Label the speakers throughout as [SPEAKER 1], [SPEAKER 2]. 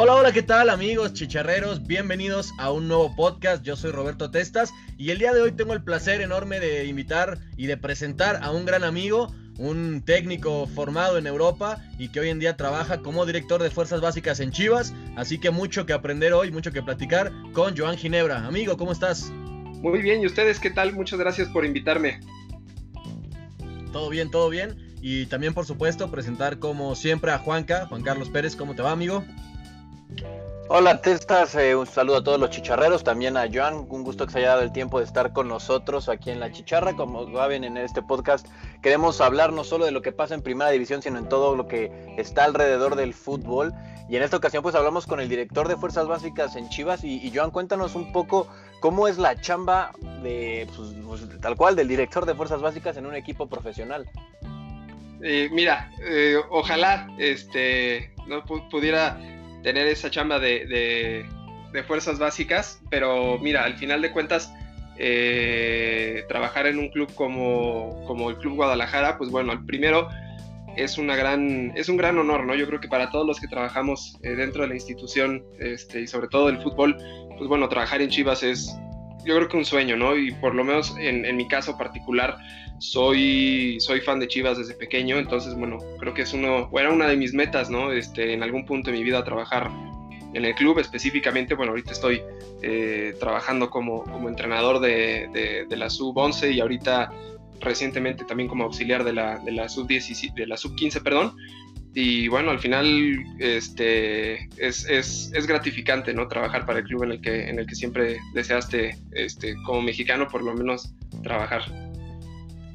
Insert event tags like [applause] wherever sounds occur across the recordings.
[SPEAKER 1] Hola, hola, ¿qué tal amigos chicharreros? Bienvenidos a un nuevo podcast. Yo soy Roberto Testas y el día de hoy tengo el placer enorme de invitar y de presentar a un gran amigo, un técnico formado en Europa y que hoy en día trabaja como director de fuerzas básicas en Chivas. Así que mucho que aprender hoy, mucho que platicar con Joan Ginebra. Amigo, ¿cómo estás?
[SPEAKER 2] Muy bien, ¿y ustedes qué tal? Muchas gracias por invitarme.
[SPEAKER 1] Todo bien, todo bien. Y también, por supuesto, presentar como siempre a Juanca, Juan Carlos Pérez. ¿Cómo te va, amigo?
[SPEAKER 3] Hola Testas, eh, un saludo a todos los chicharreros, también a Joan, un gusto que se haya dado el tiempo de estar con nosotros aquí en La Chicharra. Como saben, en este podcast queremos hablar no solo de lo que pasa en Primera División, sino en todo lo que está alrededor del fútbol. Y en esta ocasión pues hablamos con el director de Fuerzas Básicas en Chivas y, Joan, cuéntanos un poco cómo es la chamba de, pues, pues, tal cual, del director de Fuerzas Básicas en un equipo profesional.
[SPEAKER 2] Eh, mira, eh, ojalá este, no pudiera tener esa chamba de, fuerzas básicas, pero mira, al final de cuentas, eh, trabajar en un club como, como el Club Guadalajara, pues bueno, el primero es, una gran, es un gran honor, ¿no? Yo creo que para todos los que trabajamos eh, dentro de la institución este, y sobre todo del fútbol, pues bueno, trabajar en Chivas es, yo creo que un sueño, ¿no? Y por lo menos en, mi caso particular, soy, soy fan de Chivas desde pequeño, entonces, bueno, creo que es uno, era una de mis metas, ¿no? Este, en algún punto de mi vida trabajar en el club específicamente, bueno, ahorita estoy eh, trabajando como, como entrenador de, la sub-11 y ahorita recientemente también como auxiliar de la, de la sub-15, de la sub-15, perdón. Y bueno, al final este, es, es, es, gratificante ¿no? trabajar para el club en el que, en el que siempre deseaste, este, como mexicano, por lo menos trabajar.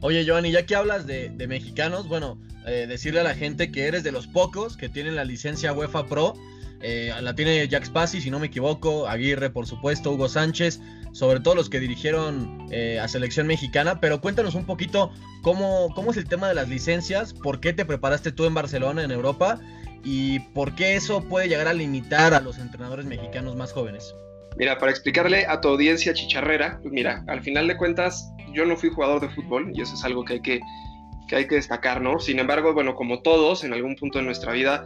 [SPEAKER 1] Oye, Giovanni, ya que hablas de, mexicanos, bueno, eh, decirle a la gente que eres de los pocos que tienen la licencia UEFA Pro. Eh, la tiene Jack Spassi, si no me equivoco, Aguirre, por supuesto, Hugo Sánchez, sobre todo los que dirigieron eh, a selección mexicana. Pero cuéntanos un poquito cómo, cómo es el tema de las licencias, por qué te preparaste tú en Barcelona, en Europa, y por qué eso puede llegar a limitar a los entrenadores mexicanos más jóvenes.
[SPEAKER 2] Mira, para explicarle a tu audiencia chicharrera, pues mira, al final de cuentas, yo no fui jugador de fútbol y eso es algo que hay que, que, hay que destacar, ¿no? Sin embargo, bueno, como todos, en algún punto de nuestra vida,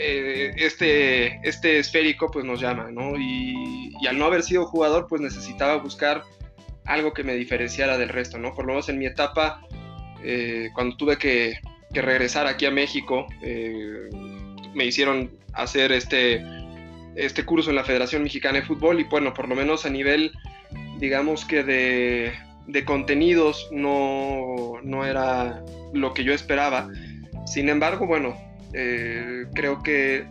[SPEAKER 2] eh, este, este esférico pues nos llama, ¿no? Y, al no haber sido jugador, pues necesitaba buscar algo que me diferenciara del resto, ¿no? Por lo menos en mi etapa, eh, cuando tuve que, que, regresar aquí a México, eh, me hicieron hacer este este curso en la Federación Mexicana de Fútbol y bueno, por lo menos a nivel, digamos que de, de contenidos no, no, era lo que yo esperaba. Sin embargo, bueno, eh, creo que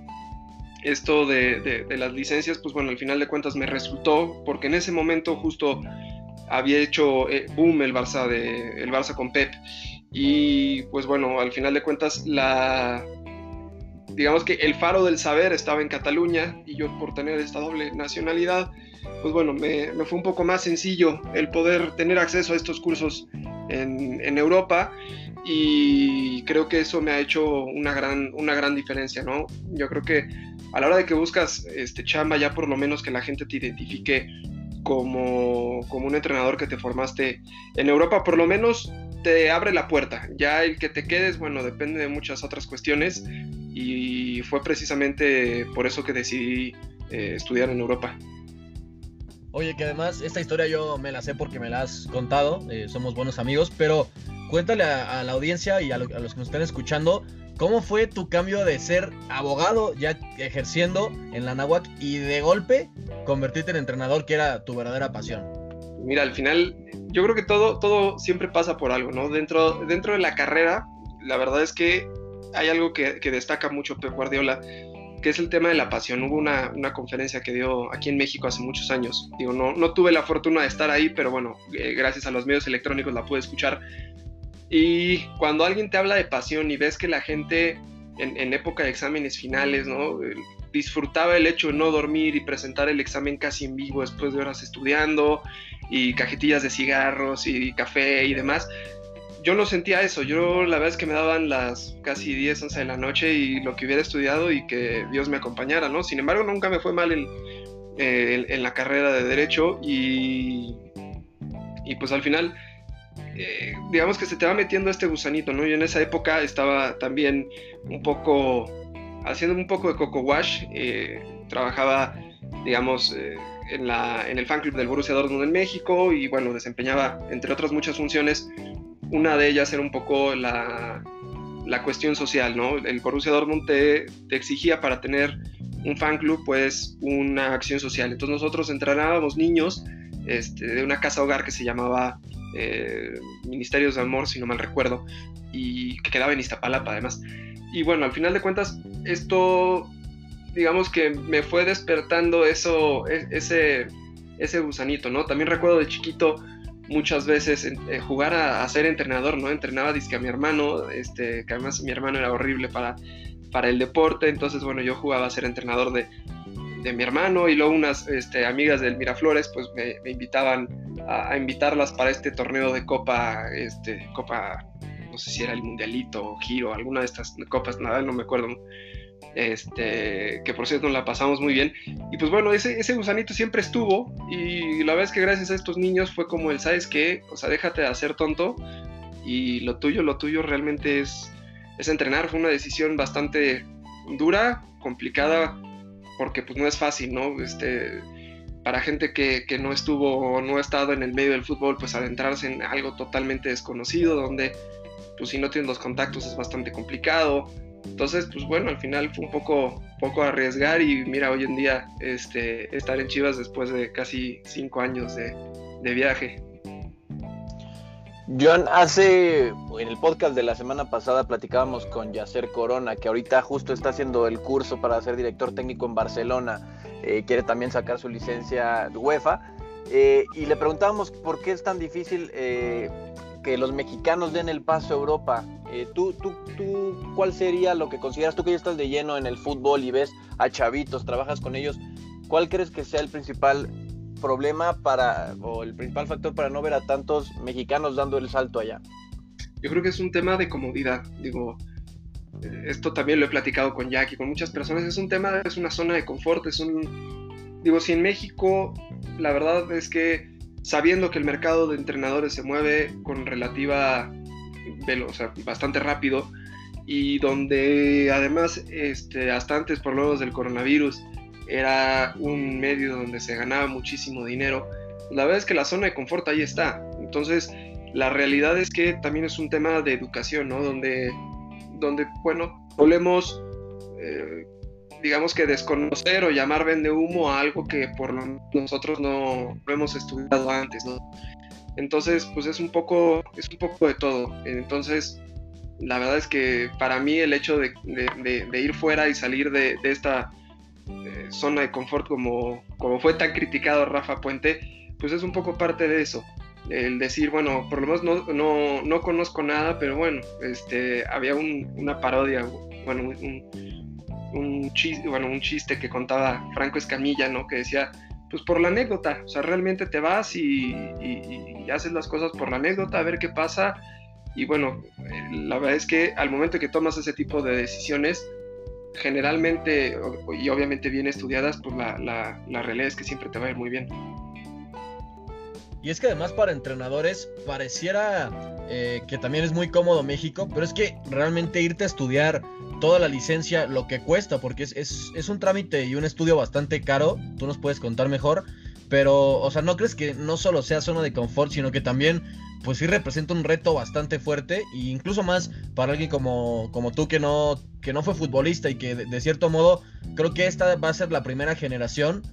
[SPEAKER 2] esto de, de, las licencias, pues bueno, al final de cuentas me resultó, porque en ese momento justo había hecho eh, boom el Barça, de, el Barça con Pep. Y pues bueno, al final de cuentas la, digamos que el faro del saber estaba en Cataluña y yo por tener esta doble nacionalidad, pues bueno, me, fue un poco más sencillo el poder tener acceso a estos cursos en, Europa y creo que eso me ha hecho una gran, una gran diferencia, ¿no? Yo creo que a la hora de que buscas este chamba, ya por lo menos que la gente te identifique como, como un entrenador que te formaste en Europa, por lo menos te abre la puerta. Ya el que te quedes, bueno, depende de muchas otras cuestiones y fue precisamente por eso que decidí eh, estudiar en Europa.
[SPEAKER 1] Oye, que además esta historia yo me la sé porque me la has contado, eh, somos buenos amigos, pero cuéntale a, la audiencia y a, los que nos están escuchando, ¿cómo fue tu cambio de ser abogado ya ejerciendo en la Nahuac y de golpe convertirte en entrenador que era tu verdadera pasión?
[SPEAKER 2] Mira, al final yo creo que todo, todo siempre pasa por algo, ¿no? Dentro, dentro de la carrera, la verdad es que hay algo que, destaca mucho Pep Guardiola, que es el tema de la pasión. Hubo una, conferencia que dio aquí en México hace muchos años. Digo, no, no tuve la fortuna de estar ahí, pero bueno, eh, gracias a los medios electrónicos la pude escuchar. Y cuando alguien te habla de pasión y ves que la gente en, época de exámenes finales, ¿no? disfrutaba el hecho de no dormir y presentar el examen casi en vivo después de horas estudiando y cajetillas de cigarros y café y demás yo no sentía eso, yo la verdad es que me daban las casi 10, 11 de la noche y lo que hubiera estudiado y que Dios me acompañara, ¿no? Sin embargo, nunca me fue mal en, en, la carrera de derecho y, y pues al final, eh, digamos que se te va metiendo este gusanito, ¿no? Yo en esa época estaba también un poco, haciendo un poco de coco wash, eh, trabajaba, digamos, eh, en, la, en el fan club del Borussia Dortmund en México y bueno, desempeñaba, entre otras muchas funciones, una de ellas era un poco la, la cuestión social, ¿no? El Borussia Dortmund te, exigía para tener un fan club, pues, una acción social. Entonces nosotros entrenábamos niños este, de una casa hogar que se llamaba eh, Ministerios de Amor, si no mal recuerdo, y que quedaba en Iztapalapa además. Y bueno, al final de cuentas, esto, digamos que me fue despertando eso, e, ese, ese gusanito, ¿no? También recuerdo de chiquito muchas veces eh, jugar a, ser entrenador, ¿no? Entrenaba disque a mi hermano, este, que además mi hermano era horrible para, para el deporte, entonces bueno, yo jugaba a ser entrenador de, de mi hermano y luego unas este, amigas del Miraflores pues me, invitaban a, invitarlas para este torneo de copa, este, copa, no sé si era el Mundialito o Giro, alguna de estas copas, nada, no me acuerdo este, que por cierto la pasamos muy bien. Y pues bueno, ese, ese gusanito siempre estuvo y la verdad es que gracias a estos niños fue como el, ¿sabes qué? O sea, déjate de hacer tonto y lo tuyo, lo tuyo realmente es, es entrenar. Fue una decisión bastante dura, complicada, porque pues no es fácil, ¿no? Este, para gente que, que no estuvo o no ha estado en el medio del fútbol, pues adentrarse en algo totalmente desconocido, donde pues si no tienes los contactos es bastante complicado entonces, pues bueno, al final fue un poco, poco arriesgar y mira, hoy en día este, estar en Chivas después de casi cinco años de, viaje.
[SPEAKER 3] John, hace en el podcast de la semana pasada platicábamos con Yacer Corona, que ahorita justo está haciendo el curso para ser director técnico en Barcelona, eh, quiere también sacar su licencia UEFA, eh, y le preguntábamos por qué es tan difícil eh, que los mexicanos den el paso a Europa. ¿tú, tú, tú, ¿Cuál sería lo que consideras, tú que ya estás de lleno en el fútbol y ves a chavitos, trabajas con ellos, cuál crees que sea el principal problema para, o el principal factor para no ver a tantos mexicanos dando el salto allá?
[SPEAKER 2] Yo creo que es un tema de comodidad, digo, eh, esto también lo he platicado con Jack y con muchas personas, es un tema, es una zona de confort, es un, digo, si en México la verdad es que sabiendo que el mercado de entrenadores se mueve con relativa o sea, bastante rápido y donde además este, hasta antes por lo del coronavirus era un medio donde se ganaba muchísimo dinero, la verdad es que la zona de confort ahí está. Entonces, la realidad es que también es un tema de educación, ¿no? Donde, donde bueno, volvemos eh, digamos que desconocer o llamar vende humo a algo que por lo nosotros no, hemos estudiado antes. Entonces, pues es un poco, es un poco de todo. Entonces, la verdad es que para mí el hecho de, ir fuera y salir de, esta eh, zona de confort como, como fue tan criticado Rafa Puente, pues es un poco parte de eso. El decir, bueno, por lo menos no, no, no conozco nada, pero bueno, este, había una parodia, bueno, un, un chiste, bueno, un chiste que contaba Franco Escamilla, ¿no? Que decía, pues por la anécdota, o sea, realmente te vas y, haces las cosas por la anécdota, a ver qué pasa. Y bueno, la verdad es que al momento que tomas ese tipo de decisiones, generalmente y obviamente bien estudiadas, pues la, la, la es que siempre te va a ir muy bien.
[SPEAKER 1] Y es que además para entrenadores pareciera eh, que también es muy cómodo México, pero es que realmente irte a estudiar toda la licencia, lo que cuesta, porque es, es, un trámite y un estudio bastante caro, tú nos puedes contar mejor, pero, o sea, ¿no crees que no solo sea zona de confort, sino que también, pues sí representa un reto bastante fuerte, e incluso más para alguien como, como tú que no, que no fue futbolista y que de cierto modo creo que esta va a ser la primera generación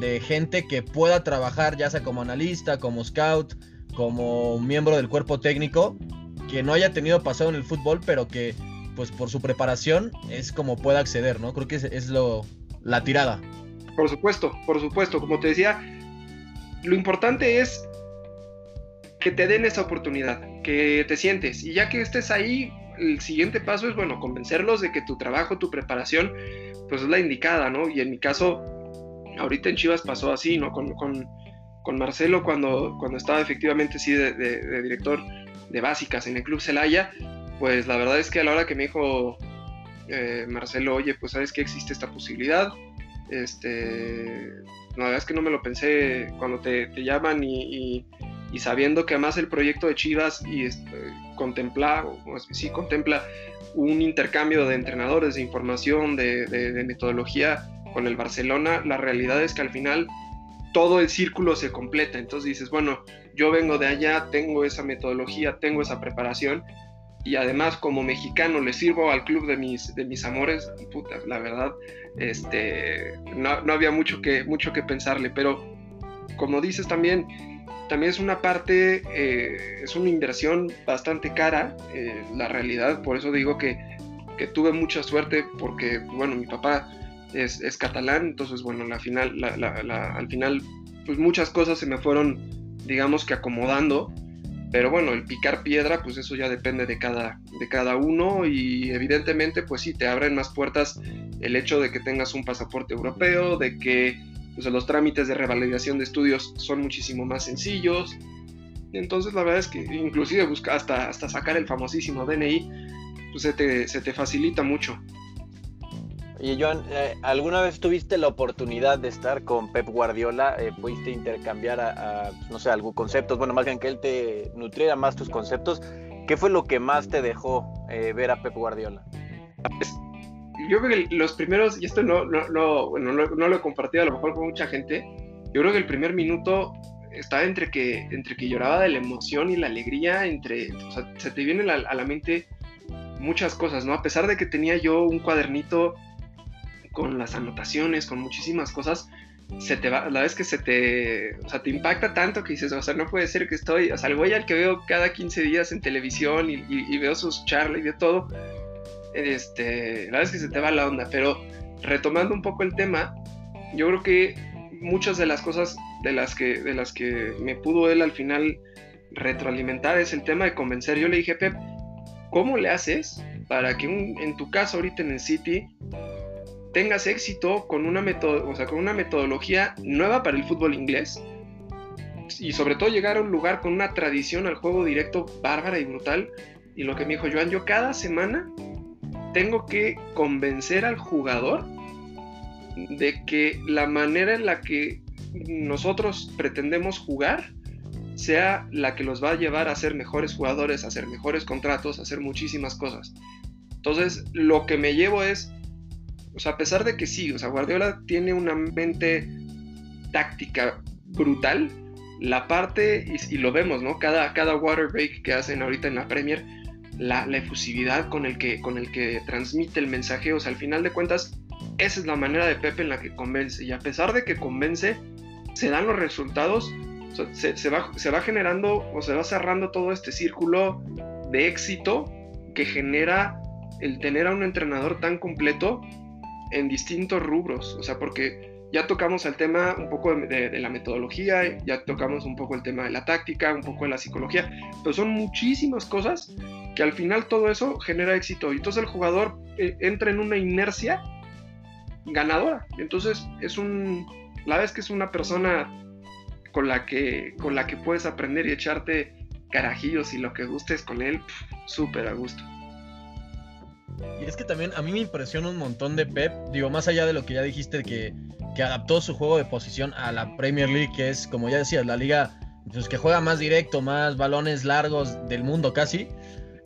[SPEAKER 1] de gente que pueda trabajar ya sea como analista, como scout, como miembro del cuerpo técnico, que no haya tenido pasado en el fútbol, pero que pues por su preparación es como pueda acceder, ¿no? Creo que es, lo, la tirada.
[SPEAKER 2] Por supuesto, por supuesto, como te decía, lo importante es que te den esa oportunidad, que te sientes y ya que estés ahí, el siguiente paso es, bueno, convencerlos de que tu trabajo, tu preparación, pues es la indicada, ¿no? Y en mi caso, ahorita en Chivas pasó así, ¿no? Con, Marcelo cuando, cuando estaba efectivamente sí de, director de básicas en el Club Celaya, pues la verdad es que a la hora que me dijo eh, Marcelo, oye, pues sabes que existe esta posibilidad, este, la verdad es que no me lo pensé cuando te, llaman y, sabiendo que además el proyecto de Chivas y este, contempla, o, sí contempla un intercambio de entrenadores, de información, de metodología con el Barcelona, la realidad es que al final todo el círculo se completa. Entonces dices, bueno, yo vengo de allá, tengo esa metodología, tengo esa preparación y además como mexicano le sirvo al club de mis, de mis amores, puta, la verdad, este, no, había mucho que, mucho que pensarle, pero como dices también, también es una parte, eh, es una inversión bastante cara, eh, la realidad, por eso digo que, que, tuve mucha suerte porque, bueno, mi papá es, es catalán, entonces, bueno, la final, la, al final, pues muchas cosas se me fueron, digamos que acomodando pero bueno, el picar piedra, pues eso ya depende de cada, de cada uno y evidentemente, pues sí, te abren más puertas el hecho de que tengas un pasaporte europeo, de que pues, los trámites de revalidación de estudios son muchísimo más sencillos. Entonces la verdad es que inclusive busca hasta, hasta sacar el famosísimo DNI, pues se te, se te facilita mucho.
[SPEAKER 3] Y Joan, eh, ¿alguna vez tuviste la oportunidad de estar con Pep Guardiola? Eh, ¿Pudiste intercambiar a, no sé, algún conceptos? Bueno, más bien que él te nutriera más tus conceptos. ¿Qué fue lo que más te dejó eh, ver a Pep Guardiola?
[SPEAKER 2] Yo creo que los primeros, y esto no, no, no, bueno, no, lo he compartido a lo mejor con mucha gente, yo creo que el primer minuto estaba entre que, entre que lloraba de la emoción y la alegría, entre, o sea, se te vienen a la mente muchas cosas, ¿no? A pesar de que tenía yo un cuadernito con las anotaciones, con muchísimas cosas, se te va, la vez que se te, o sea, te impacta tanto que dices, o sea, no puede ser que estoy, o sea, el güey al que veo cada 15 días en televisión y, veo sus charlas y de todo, este, la vez que se te va la onda, pero retomando un poco el tema, yo creo que muchas de las cosas de las que, de las que me pudo él al final retroalimentar es el tema de convencer. Yo le dije, Pep, ¿cómo le haces para que en tu caso ahorita en el City tengas éxito con una, o sea, con una metodología nueva para el fútbol inglés y sobre todo llegar a un lugar con una tradición al juego directo bárbara y brutal. Y lo que me dijo Joan, yo cada semana tengo que convencer al jugador de que la manera en la que nosotros pretendemos jugar sea la que los va a llevar a ser mejores jugadores, a hacer mejores contratos, a hacer muchísimas cosas. Entonces, lo que me llevo es o sea, a pesar de que sí, o sea, Guardiola tiene una mente táctica brutal, la parte, y, lo vemos, ¿no? Cada, cada water break que hacen ahorita en la Premier, la, efusividad con el, que, con el que transmite el mensaje, o sea, al final de cuentas, esa es la manera de Pepe en la que convence, y a pesar de que convence, se dan los resultados, se, se, va, se va generando o se va cerrando todo este círculo de éxito que genera el tener a un entrenador tan completo en distintos rubros, o sea, porque ya tocamos el tema un poco de, la metodología, ya tocamos un poco el tema de la táctica, un poco de la psicología, pero son muchísimas cosas que al final todo eso genera éxito y entonces el jugador eh, entra en una inercia ganadora. Entonces es un, la vez que es una persona con la que, con la que puedes aprender y echarte carajillos y lo que gustes con él, súper a gusto.
[SPEAKER 1] Y es que también a mí me impresiona un montón de Pep, digo, más allá de lo que ya dijiste, que, que adaptó su juego de posición a la Premier League, que es, como ya decías, la liga pues, que juega más directo, más balones largos del mundo casi,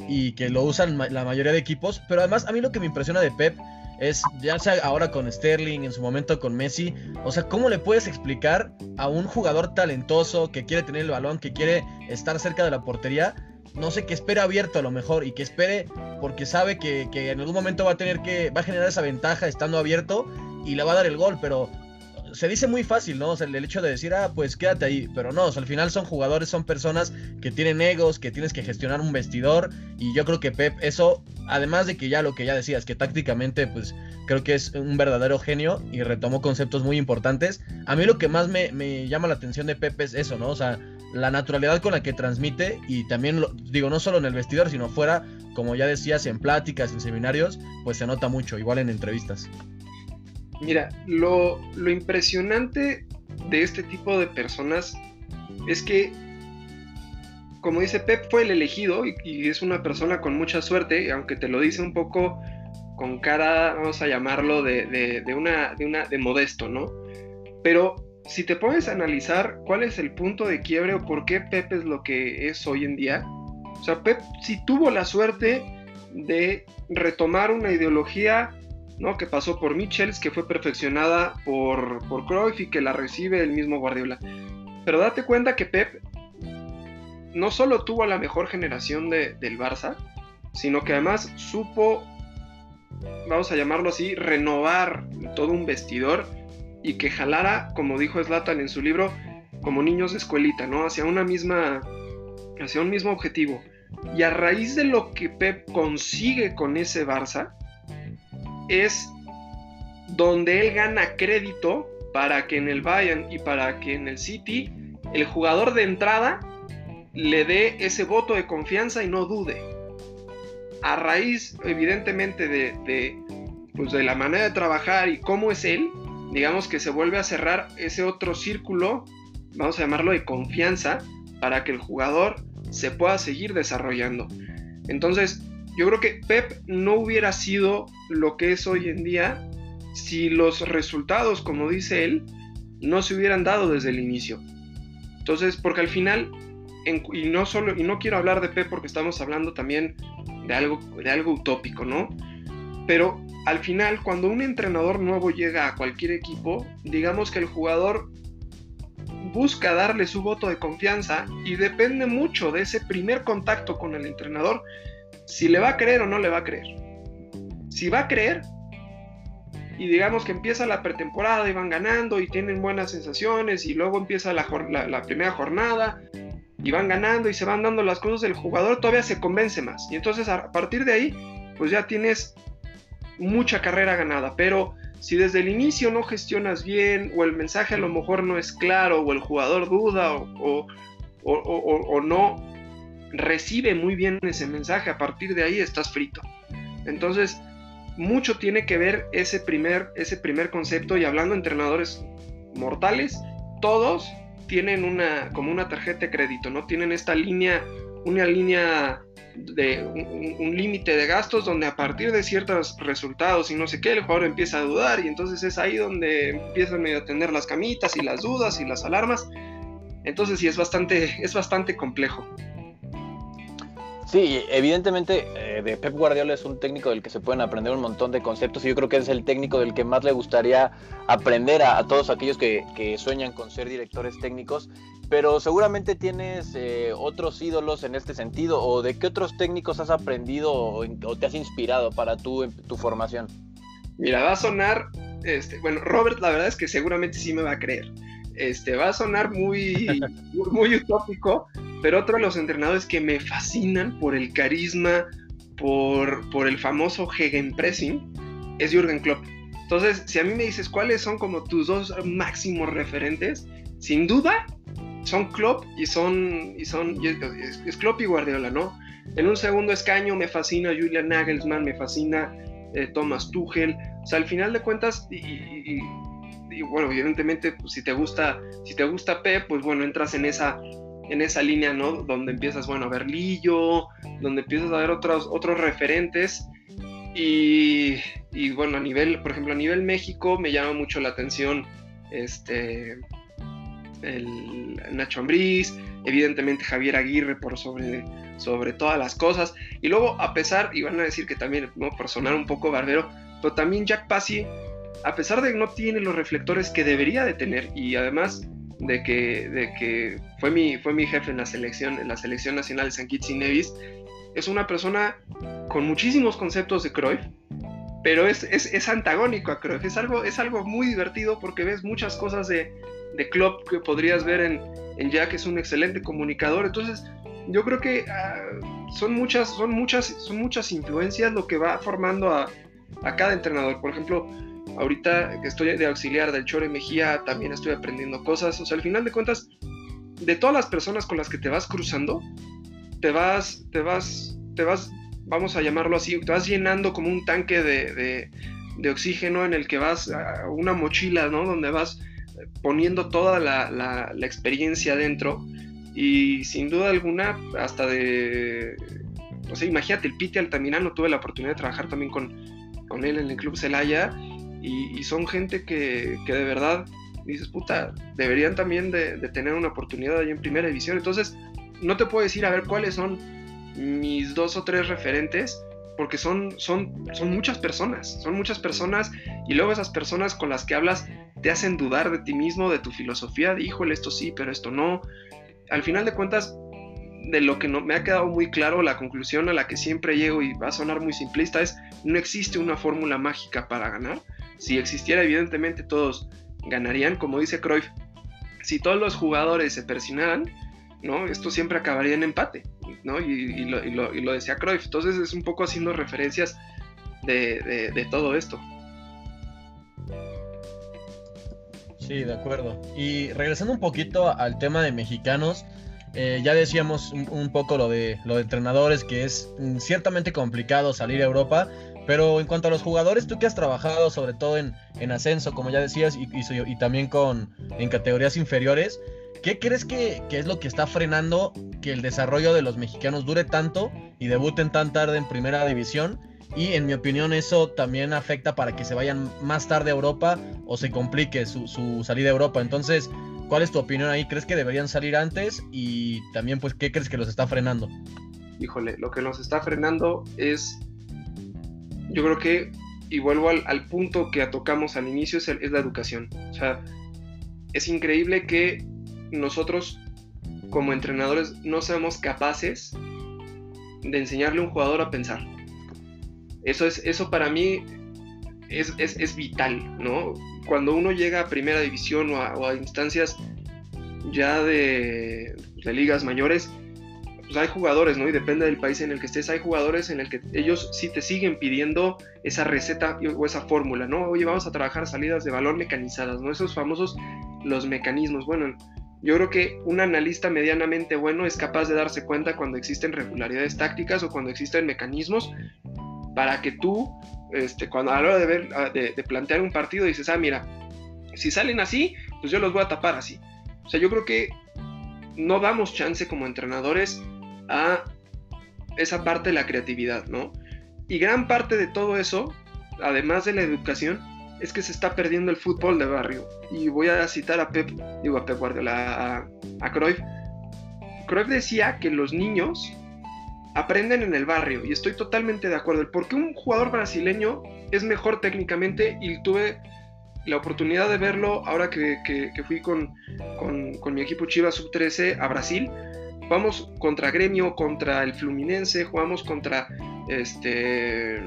[SPEAKER 1] y que lo usan la mayoría de equipos. Pero además a mí lo que me impresiona de Pep es, ya sea ahora con Sterling, en su momento con Messi, o sea, ¿cómo le puedes explicar a un jugador talentoso que quiere tener el balón, que quiere estar cerca de la portería? No sé, que espere abierto a lo mejor y que espere porque sabe que, en algún momento va a tener que, va a generar esa ventaja estando abierto y le va a dar el gol, pero se dice muy fácil, ¿no? O sea, el hecho de decir, ah, pues quédate ahí, pero no, o sea, al final son jugadores, son personas que tienen egos, que tienes que gestionar un vestidor y yo creo que Pep, eso, además de que ya lo que ya decías, que tácticamente, pues creo que es un verdadero genio y retomó conceptos muy importantes, a mí lo que más me, llama la atención de Pep es eso, ¿no? O sea, la naturalidad con la que transmite y también, lo, digo, no solo en el vestidor, sino fuera, como ya decías, en pláticas, en seminarios, pues se nota mucho, igual en entrevistas.
[SPEAKER 2] Mira, lo, lo impresionante de este tipo de personas es que, como dice Pep, fue el elegido y, es una persona con mucha suerte, aunque te lo dice un poco con cara, vamos a llamarlo, de, de, de una, de, una, de modesto, ¿no? Pero si te pones a analizar cuál es el punto de quiebre o por qué Pep es lo que es hoy en día, o sea, Pep sí tuvo la suerte de retomar una ideología ¿no? Que pasó por Michels, que fue perfeccionada por, por Cruyff y que la recibe el mismo Guardiola. Pero date cuenta que Pep no solo tuvo la mejor generación del Barça, sino que además supo, vamos a llamarlo así, renovar todo un vestidor y que jalara, como dijo Slatan en su libro, como niños de escuelita, ¿no? Hacia una misma, hacia un mismo objetivo. Y a raíz de lo que Pep consigue con ese Barça, es donde él gana crédito para que en el Bayern y para que en el City el jugador de entrada le dé ese voto de confianza y no dude. A raíz, evidentemente, de, pues de la manera de trabajar y cómo es él, digamos que se vuelve a cerrar ese otro círculo, vamos a llamarlo de confianza, para que el jugador se pueda seguir desarrollando. Entonces, yo creo que Pep no hubiera sido lo que es hoy en día si los resultados, como dice él, no se hubieran dado desde el inicio. Entonces, porque al final, y no solo, y no quiero hablar de Pep porque estamos hablando también de algo, de algo utópico, ¿no? Pero al final, cuando un entrenador nuevo llega a cualquier equipo, digamos que el jugador busca darle su voto de confianza y depende mucho de ese primer contacto con el entrenador si le va a creer o no le va a creer. Si va a creer, y digamos que empieza la pretemporada y van ganando y tienen buenas sensaciones y luego empieza la, primera jornada y van ganando y se van dando las cosas, el jugador todavía se convence más. Y entonces a partir de ahí, pues ya tienes mucha carrera ganada. Pero si desde el inicio no gestionas bien o el mensaje a lo mejor no es claro o el jugador duda o, no recibe muy bien ese mensaje, a partir de ahí estás frito. Entonces, mucho tiene que ver ese primer, ese primer concepto y hablando de entrenadores mortales, todos tienen una, como una tarjeta de crédito, ¿no? Tienen esta línea, una línea de un, límite de gastos donde a partir de ciertos resultados y no sé qué, el jugador empieza a dudar y entonces es ahí donde empiezan a tener las camitas y las dudas y las alarmas. Entonces sí, es bastante, es bastante complejo.
[SPEAKER 3] Sí, evidentemente eh, de Pep Guardiola es un técnico del que se pueden aprender un montón de conceptos y yo creo que es el técnico del que más le gustaría aprender a, todos aquellos que, sueñan con ser directores técnicos, pero seguramente tienes eh, otros ídolos en este sentido o de qué otros técnicos has aprendido o, te has inspirado para tu, tu formación.
[SPEAKER 2] Mira, va a sonar, este, bueno, Robert la verdad es que seguramente sí me va a creer. Este, va a sonar muy, [laughs] muy utópico, pero otro de los entrenadores que me fascinan por el carisma, por, por el famoso Gegenpressing, es Jürgen Klopp. Entonces, si a mí me dices cuáles son como tus dos máximos referentes, sin duda son Klopp y son, y son es, Klopp y Guardiola, ¿no? En un segundo escaño me fascina Julian Nagelsmann, me fascina eh, Thomas Tuchel. O sea, al final de cuentas, y, y bueno, evidentemente, pues, si te gusta, si te gusta Pep, pues bueno, entras en esa, en esa línea, ¿no? Donde empiezas, bueno, a ver Lillo, donde empiezas a ver otros, otros referentes. Y, y, bueno, a nivel, por ejemplo, a nivel México me llama mucho la atención este el Nacho Ambriz, evidentemente Javier Aguirre por sobre, sobre todas las cosas. Y luego, a pesar, y van a decir que también, ¿no? por sonar un poco barbero, pero también Jack Passy a pesar de que no tiene los reflectores que debería de tener y además de que, de que fue, mi, fue mi jefe en la selección, en la selección nacional de San Kitts y Nevis, es una persona con muchísimos conceptos de Cruyff, pero es, es, antagónico a Cruyff. Es algo, es algo muy divertido porque ves muchas cosas de, de Klopp que podrías ver en, en Jack, es un excelente comunicador. Entonces, yo creo que ah, son, muchas, son, muchas, son muchas influencias lo que va formando a, a cada entrenador. Por ejemplo, Ahorita que estoy de auxiliar del Chore Mejía, también estoy aprendiendo cosas. O sea, al final de cuentas, de todas las personas con las que te vas cruzando, te vas, te vas, te vas, vamos a llamarlo así, te vas llenando como un tanque de, oxígeno en el que vas a una mochila, ¿no? Donde vas poniendo toda la, la, experiencia dentro. Y sin duda alguna, hasta de. O sea, imagínate, el Piti Altamirano, tuve la oportunidad de trabajar también con, con él en el Club Celaya y, son gente que, de verdad dices, puta, deberían también de, tener una oportunidad ahí en primera división. Entonces, no te puedo decir a ver cuáles son mis dos o tres referentes, porque son, son, son muchas personas, son muchas personas y luego esas personas con las que hablas te hacen dudar de ti mismo, de tu filosofía, de híjole, esto sí, pero esto no. Al final de cuentas, de lo que no, me ha quedado muy claro, la conclusión a la que siempre llego y va a sonar muy simplista es, no existe una fórmula mágica para ganar. Si existiera, evidentemente todos ganarían, como dice Cruyff, si todos los jugadores se persinaran, ¿no? Esto siempre acabaría en empate, ¿no? Y, lo, decía Cruyff. Entonces es un poco haciendo referencias de, todo esto.
[SPEAKER 1] Sí, de acuerdo. Y regresando un poquito al tema de mexicanos, eh, ya decíamos un, poco lo de, lo de entrenadores, que es mm, ciertamente complicado salir a Europa, pero en cuanto a los jugadores, tú que has trabajado sobre todo en, ascenso, como ya decías, y, también con, en categorías inferiores, ¿qué crees que, es lo que está frenando que el desarrollo de los mexicanos dure tanto y debuten tan tarde en primera división? Y en mi opinión eso también afecta para que se vayan más tarde a Europa o se complique su, su salida a Europa. Entonces, ¿Cuál es tu opinión ahí? ¿Crees que deberían salir antes? Y también, pues, ¿qué crees que los está frenando?
[SPEAKER 2] Híjole, lo que nos está frenando es, yo creo que, y vuelvo al, punto que tocamos al inicio, es, la educación. O sea, es increíble que nosotros, como entrenadores, no seamos capaces de enseñarle a un jugador a pensar. Eso, es, eso para mí es, es, es vital, ¿no? cuando uno llega a primera división o a, instancias ya de, ligas mayores, pues hay jugadores, ¿no? Y depende del país en el que estés, hay jugadores en el que ellos sí te siguen pidiendo esa receta o esa fórmula, ¿no? Oye, vamos a trabajar salidas de valor mecanizadas, ¿no? Esos famosos, los mecanismos. Bueno, yo creo que un analista medianamente bueno es capaz de darse cuenta cuando existen regularidades tácticas o cuando existen mecanismos para que tú este, cuando a la hora de, ver, ah, de, plantear un partido dices, ah, mira, si salen así, pues yo los voy a tapar así. O sea, yo creo que no damos chance como entrenadores a esa parte de la creatividad, ¿no? Y gran parte de todo eso, además de la educación, es que se está perdiendo el fútbol de barrio. Y voy a citar a Pep, digo a Pep Guardiola, a, a Cruyff. Cruyff decía que los niños aprenden en el barrio y estoy totalmente de acuerdo. Porque un jugador brasileño es mejor técnicamente y tuve la oportunidad de verlo ahora que, fui con, con, mi equipo Chivas Sub-13 a Brasil. Jugamos contra Gremio, contra el Fluminense, jugamos contra este,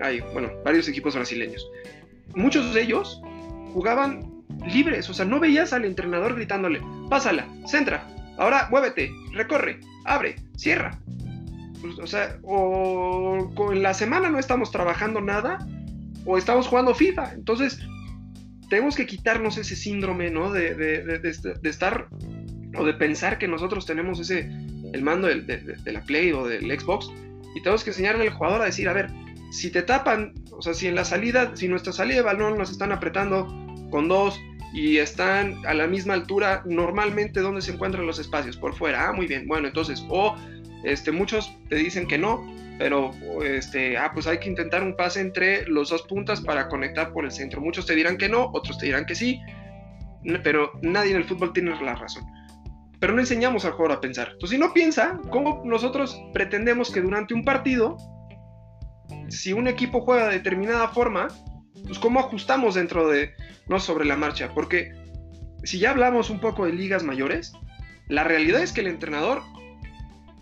[SPEAKER 2] hay, bueno, varios equipos brasileños. Muchos de ellos jugaban libres, o sea, no veías al entrenador gritándole, pásala, centra, ahora muévete, recorre, abre, cierra. Pues, o sea, o en la semana no estamos trabajando nada, o estamos jugando FIFA. Entonces, tenemos que quitarnos ese síndrome, ¿no? De, de, estar o de pensar que nosotros tenemos ese, el mando de, la Play o del Xbox, y tenemos que enseñarle al jugador a decir, a ver, si te tapan, o sea, si en la salida, si nuestra salida de balón nos están apretando con dos y están a la misma altura, normalmente, ¿dónde se encuentran los espacios? Por fuera. Ah, muy bien. Bueno, entonces, o este, muchos te dicen que no, pero este, ah, pues hay que intentar un pase entre los dos puntas para conectar por el centro. Muchos te dirán que no, otros te dirán que sí, pero nadie en el fútbol tiene la razón. Pero no enseñamos al jugador a pensar. Entonces, si no piensa, ¿cómo nosotros pretendemos que durante un partido, si un equipo juega de determinada forma, pues cómo ajustamos dentro de, no sobre la marcha? Porque si ya hablamos un poco de ligas mayores, la realidad es que el entrenador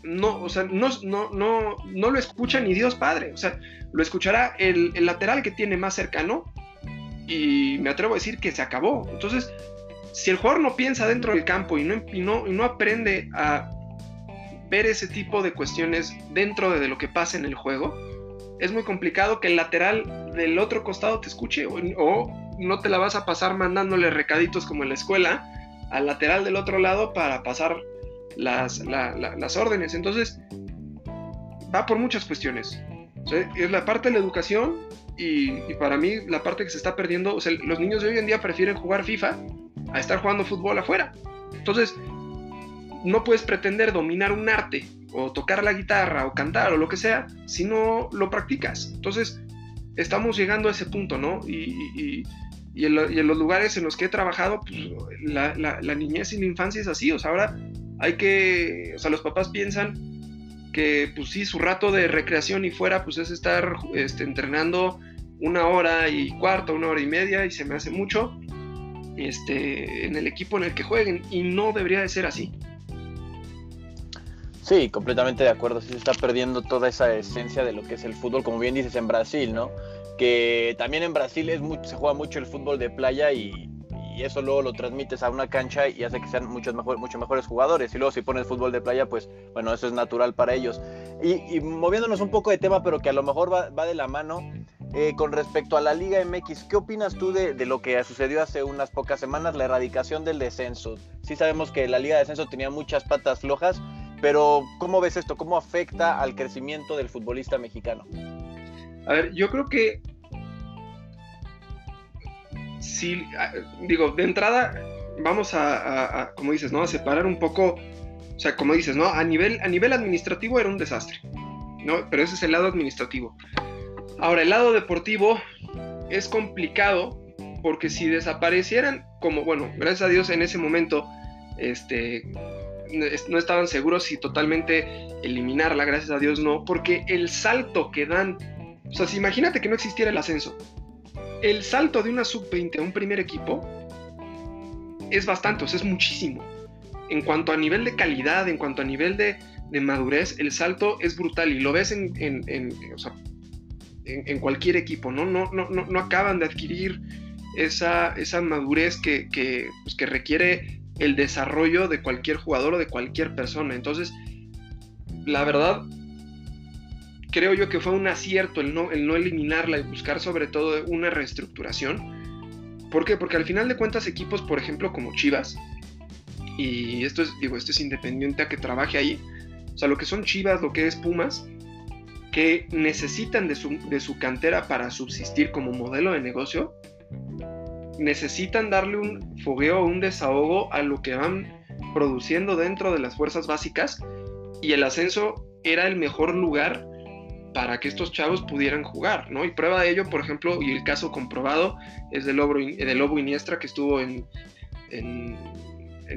[SPEAKER 2] no, o sea, no, no, no, no lo escucha ni Dios Padre, o sea, lo escuchará el, lateral que tiene más cercano y me atrevo a decir que se acabó. Entonces, si el jugador no piensa dentro del campo y no, y no, y no aprende a ver ese tipo de cuestiones dentro de lo que pasa en el juego, es muy complicado que el lateral del otro costado te escuche o, no te la vas a pasar mandándole recaditos como en la escuela al lateral del otro lado para pasar las, las órdenes. Entonces, va por muchas cuestiones. es la parte de la educación y, para mí la parte que se está perdiendo, o sea, los niños de hoy en día prefieren jugar FIFA a estar jugando fútbol afuera. Entonces, no puedes pretender dominar un arte o tocar la guitarra o cantar o lo que sea si no lo practicas. Entonces, estamos llegando a ese punto, ¿no? Y, en, los lugares en los que he trabajado, pues, la, la, niñez y la infancia es así. O sea, ahora hay que, o sea, los papás piensan que pues sí, su rato de recreación y fuera pues es estar este, entrenando una hora y cuarto, una hora y media y se me hace mucho este, en el equipo en el que jueguen y no debería de ser así.
[SPEAKER 3] Sí, completamente de acuerdo. Sí se está perdiendo toda esa esencia de lo que es el fútbol, como bien dices en Brasil, ¿no? Que también en Brasil es se juega mucho el fútbol de playa y, eso luego lo transmites a una cancha y hace que sean muchos mejor, mucho mejores jugadores. Y luego si pones fútbol de playa, pues bueno, eso es natural para ellos. Y, moviéndonos un poco de tema, pero que a lo mejor va de la mano, eh, con respecto a la Liga MX, ¿qué opinas tú de, lo que sucedió hace unas pocas semanas, la erradicación del descenso? Sí sabemos que la Liga de Descenso tenía muchas patas flojas, pero ¿cómo ves esto? ¿Cómo afecta al crecimiento del futbolista mexicano?
[SPEAKER 2] A ver, yo creo que sí, digo, de entrada vamos a, como dices, ¿no? A separar un poco, o sea, como dices, ¿no? A nivel, a nivel administrativo era un desastre, ¿no? Pero ese es el lado administrativo. Ahora, el lado deportivo es complicado porque si desaparecieran, como bueno, gracias a Dios en ese momento, este, no estaban seguros si totalmente eliminarla, gracias a Dios no, porque el salto que dan, o sea, si imagínate que no existiera el ascenso, el salto de una sub-20 a un primer equipo es bastante, o sea, es muchísimo. En cuanto a nivel de calidad, en cuanto a nivel de, madurez, el salto es brutal y lo ves en, en, o sea, en, cualquier equipo, ¿no? No, no, no, no acaban de adquirir esa, esa madurez que, que, pues, que requiere el desarrollo de cualquier jugador o de cualquier persona. Entonces, la verdad, creo yo que fue un acierto el no, el no eliminarla y buscar sobre todo una reestructuración. ¿Por qué? Porque al final de cuentas equipos, por ejemplo, como Chivas, y esto es, digo, esto es independiente a que trabaje ahí, o sea, lo que son Chivas, lo que es Pumas, que necesitan de su, cantera para subsistir como modelo de negocio, necesitan darle un fogueo, un desahogo a lo que van produciendo dentro de las fuerzas básicas y el ascenso era el mejor lugar para que estos chavos pudieran jugar, ¿no? Y prueba de ello, por ejemplo, y el caso comprobado es del Lobo, de Lobo Iniestra que estuvo en, en,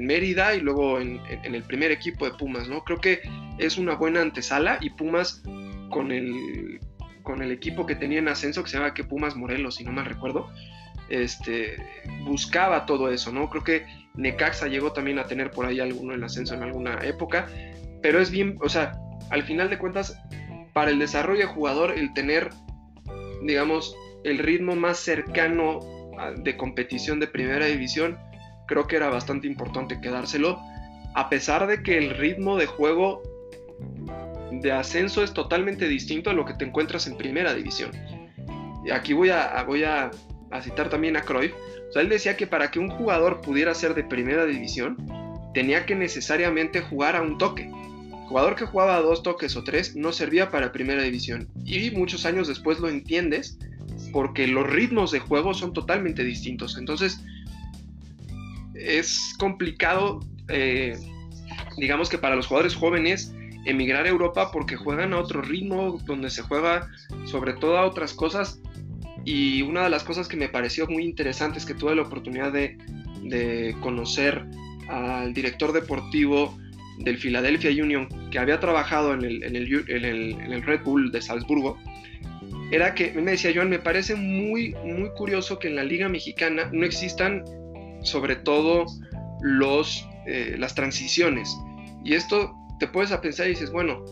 [SPEAKER 2] Mérida y luego en, en, el primer equipo de Pumas, ¿no? Creo que es una buena antesala y Pumas con el, con el equipo que tenía en ascenso, que se llama que Pumas Morelos, si no mal recuerdo, este, buscaba todo eso, ¿no? Creo que Necaxa llegó también a tener por ahí alguno en ascenso en alguna época, pero es bien, o sea, al final de cuentas, para el desarrollo de jugador, el tener, digamos, el ritmo más cercano de competición de primera división, creo que era bastante importante quedárselo, a pesar de que el ritmo de juego de ascenso es totalmente distinto a lo que te encuentras en primera división. Y aquí voy a, voy a, citar también a Cruyff. O sea, él decía que para que un jugador pudiera ser de primera división, tenía que necesariamente jugar a un toque. jugador que jugaba a dos toques o tres no servía para primera división. Y muchos años después lo entiendes porque los ritmos de juego son totalmente distintos. Entonces, es complicado, eh, digamos que para los jugadores jóvenes, emigrar a Europa porque juegan a otro ritmo, donde se juega sobre todo a otras cosas. Y una de las cosas que me pareció muy interesante es que tuve la oportunidad de, conocer al director deportivo del Philadelphia Union, que había trabajado en el, en el, Red Bull de Salzburgo, era que me decía Joan, me parece muy, muy curioso que en la Liga Mexicana no existan sobre todo los, eh, las transiciones. Y esto te puedes a pensar y dices, bueno,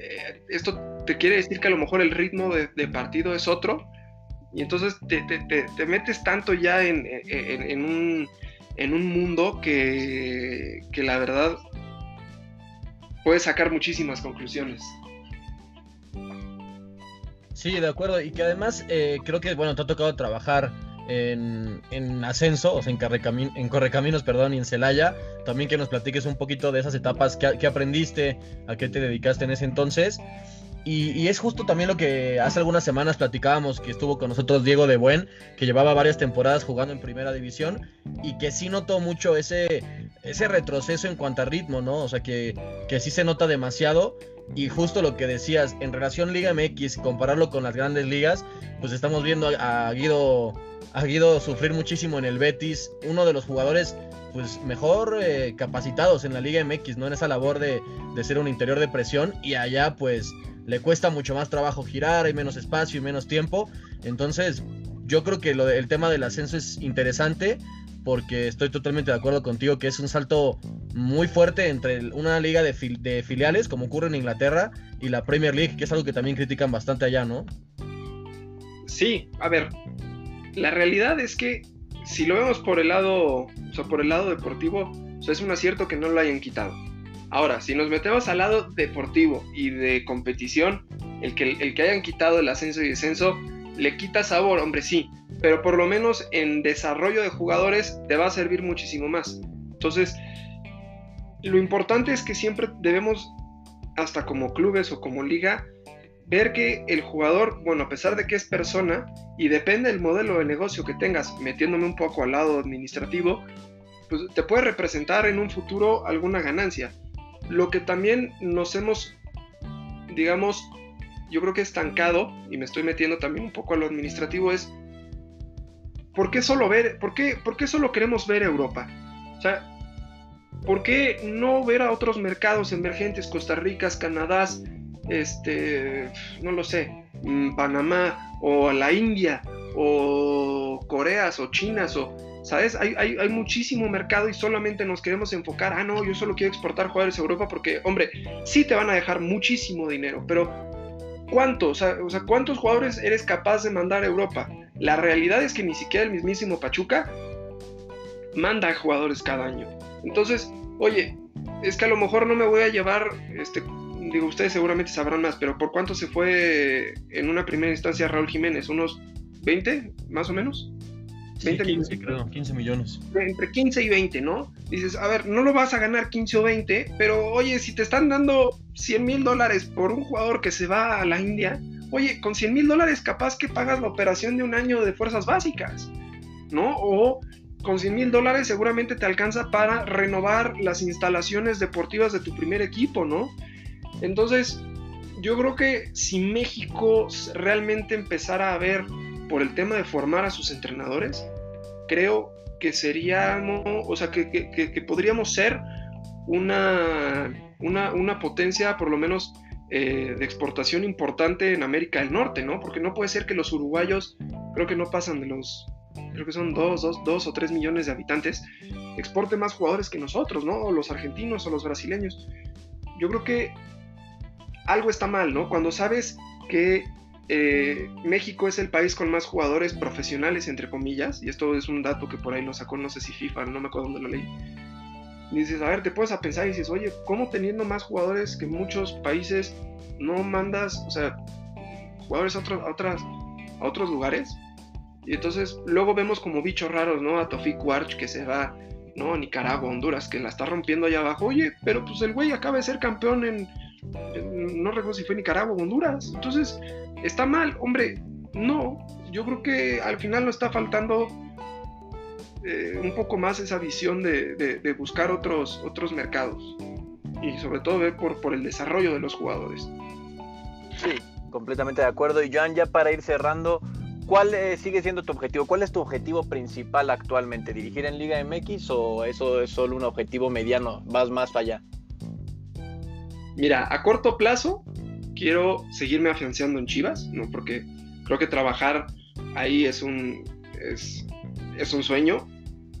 [SPEAKER 2] eh, esto te quiere decir que a lo mejor el ritmo de, partido es otro, y entonces te, metes tanto ya en, un, mundo que, que, la verdad puedes sacar muchísimas conclusiones.
[SPEAKER 1] Sí, de acuerdo, y que además eh, creo que, bueno, te ha tocado trabajar en, ascenso, o sea, en, en Correcaminos, perdón, y en Celaya. También que nos platiques un poquito de esas etapas que, aprendiste, a qué te dedicaste en ese entonces. Y, es justo también lo que hace algunas semanas platicábamos, que estuvo con nosotros Diego de Buen, que llevaba varias temporadas jugando en primera división y que sí notó mucho ese, ese retroceso en cuanto a ritmo, ¿no? O sea, que, que sí se nota demasiado. Y justo lo que decías, en relación Liga MX, compararlo con las grandes ligas, pues estamos viendo a, Guido, a Guido sufrir muchísimo en el Betis, uno de los jugadores pues mejor eh, capacitados en la Liga MX, ¿no? En esa labor de, de, ser un interior de presión y allá pues le cuesta mucho más trabajo girar, hay menos espacio y menos tiempo. Entonces yo creo que lo, el tema del ascenso es interesante porque estoy totalmente de acuerdo contigo que es un salto muy fuerte entre una liga de, de filiales como ocurre en Inglaterra y la Premier League, que es algo que también critican bastante allá, ¿no?
[SPEAKER 2] Sí, a ver, la realidad es que si lo vemos por el lado, o sea, por el lado deportivo, es un acierto que no lo hayan quitado. Ahora, si nos metemos al lado deportivo y de competición, el que, el que hayan quitado el ascenso y descenso le quita sabor, hombre, sí, pero por lo menos en desarrollo de jugadores te va a servir muchísimo más. Entonces, lo importante es que siempre debemos, hasta como clubes o como liga, ver que el jugador, bueno, a pesar de que es persona y depende del modelo de negocio que tengas, metiéndome un poco al lado administrativo, pues te puede representar en un futuro alguna ganancia. Lo que también nos hemos, digamos, yo creo que estancado, y me estoy metiendo también un poco a lo administrativo, es ¿por qué solo ver, por qué, por qué solo queremos ver Europa? O sea, ¿por qué no ver a otros mercados emergentes, Costa Rica, Canadá, este, no lo sé, mm, Panamá o la India o Coreas o Chinas o, ¿sabes? Hay, hay, muchísimo mercado y solamente nos queremos enfocar, ah, no, yo solo quiero exportar jugadores a Europa porque, hombre, sí te van a dejar muchísimo dinero, pero ¿cuántos? O sea, ¿cuántos jugadores eres capaz de mandar a Europa? La realidad es que ni siquiera el mismísimo Pachuca manda jugadores cada año. Entonces, oye, es que a lo mejor no me voy a llevar este, digo, ustedes seguramente sabrán más, pero ¿por cuánto se fue en una primera instancia Raúl Jiménez? ¿Unos 20 más o menos?
[SPEAKER 1] 20 15, creo, 15 millones.
[SPEAKER 2] Entre 15 y 20, ¿no? Dices, a ver, no lo vas a ganar 15 o 20, pero oye, si te están dando 100 mil dólares por un jugador que se va a la India, oye, con 100 mil dólares capaz que pagas la operación de un año de fuerzas básicas, ¿no? O con 100 mil dólares seguramente te alcanza para renovar las instalaciones deportivas de tu primer equipo, ¿no? Entonces, yo creo que si México realmente empezara a ver por el tema de formar a sus entrenadores, creo que seríamos, o sea, que, podríamos ser una, una, potencia, por lo menos, eh, de exportación importante en América del Norte, ¿no? Porque no puede ser que los uruguayos, creo que no pasan de los, creo que son dos, dos, dos o tres millones de habitantes, exporten más jugadores que nosotros, ¿no? O los argentinos o los brasileños. Yo creo que algo está mal, ¿no? Cuando sabes que eh, México es el país con más jugadores profesionales, entre comillas, y esto es un dato que por ahí lo sacó, no sé si FIFA, no me acuerdo dónde lo leí. Dices, a ver, te puedes a pensar y dices, oye, ¿cómo teniendo más jugadores que muchos países no mandas, o sea, jugadores a, otros, a, otras, a otros lugares? Y entonces luego vemos como bichos raros, ¿no? A Tofik Warch que se va, ¿no? Nicaragua, Honduras, que la está rompiendo allá abajo. Oye, pero pues el güey acaba de ser campeón en, no recuerdo si fue Nicaragua o Honduras. Entonces, está mal, hombre, no, yo creo que al final no está faltando eh, un poco más esa visión de, buscar otros, otros mercados y sobre todo ver por, el desarrollo de los jugadores.
[SPEAKER 3] Sí, completamente de acuerdo. Y Joan, ya para ir cerrando, ¿cuál eh, sigue siendo tu objetivo? ¿Cuál es tu objetivo principal actualmente? ¿Dirigir en Liga MX o eso es solo un objetivo mediano? ¿Vas más allá?
[SPEAKER 2] Mira, a corto plazo quiero seguirme afianzando en Chivas, ¿no? Porque creo que trabajar ahí es un, es, un sueño.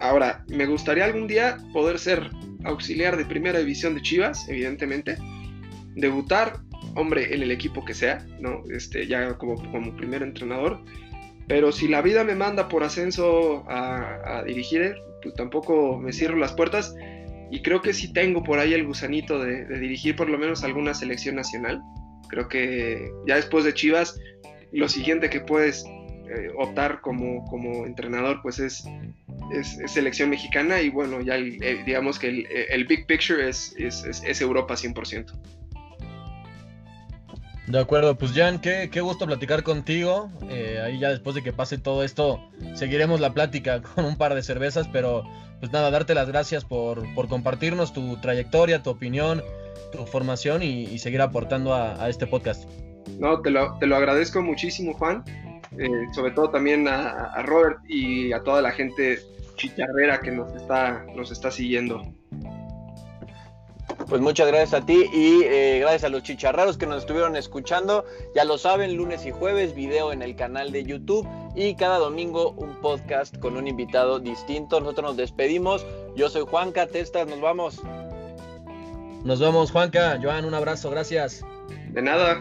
[SPEAKER 2] Ahora, me gustaría algún día poder ser auxiliar de primera división de Chivas, evidentemente. Debutar, hombre, en el equipo que sea, ¿no? Este, ya como, como primer entrenador. Pero si la vida me manda por ascenso a, a dirigir, pues tampoco me cierro las puertas y creo que sí tengo por ahí el gusanito de, dirigir por lo menos alguna selección nacional. Creo que ya después de Chivas, lo siguiente que puedes eh, optar como, como entrenador pues es, es, selección mexicana y bueno, ya eh, digamos que el, big picture es, es, Europa 100%.
[SPEAKER 1] De acuerdo, pues Jan, qué, qué gusto platicar contigo. Eh, ahí ya después de que pase todo esto, seguiremos la plática [laughs] con un par de cervezas, pero pues nada, darte las gracias por, por compartirnos tu trayectoria, tu opinión, tu formación y, seguir aportando a, este podcast.
[SPEAKER 2] No, te lo, te lo agradezco muchísimo, Juan. Eh, sobre todo también a, a, Robert y a toda la gente chicharrera que nos está, nos está siguiendo.
[SPEAKER 3] Pues muchas gracias a ti y eh, gracias a los chicharraros que nos estuvieron escuchando. Ya lo saben, lunes y jueves, video en el canal de YouTube y cada domingo un podcast con un invitado distinto. Nosotros nos despedimos. Yo soy Juanca Testas, nos vamos.
[SPEAKER 1] Nos vemos, Juanca. Joan, un abrazo, gracias.
[SPEAKER 2] De nada.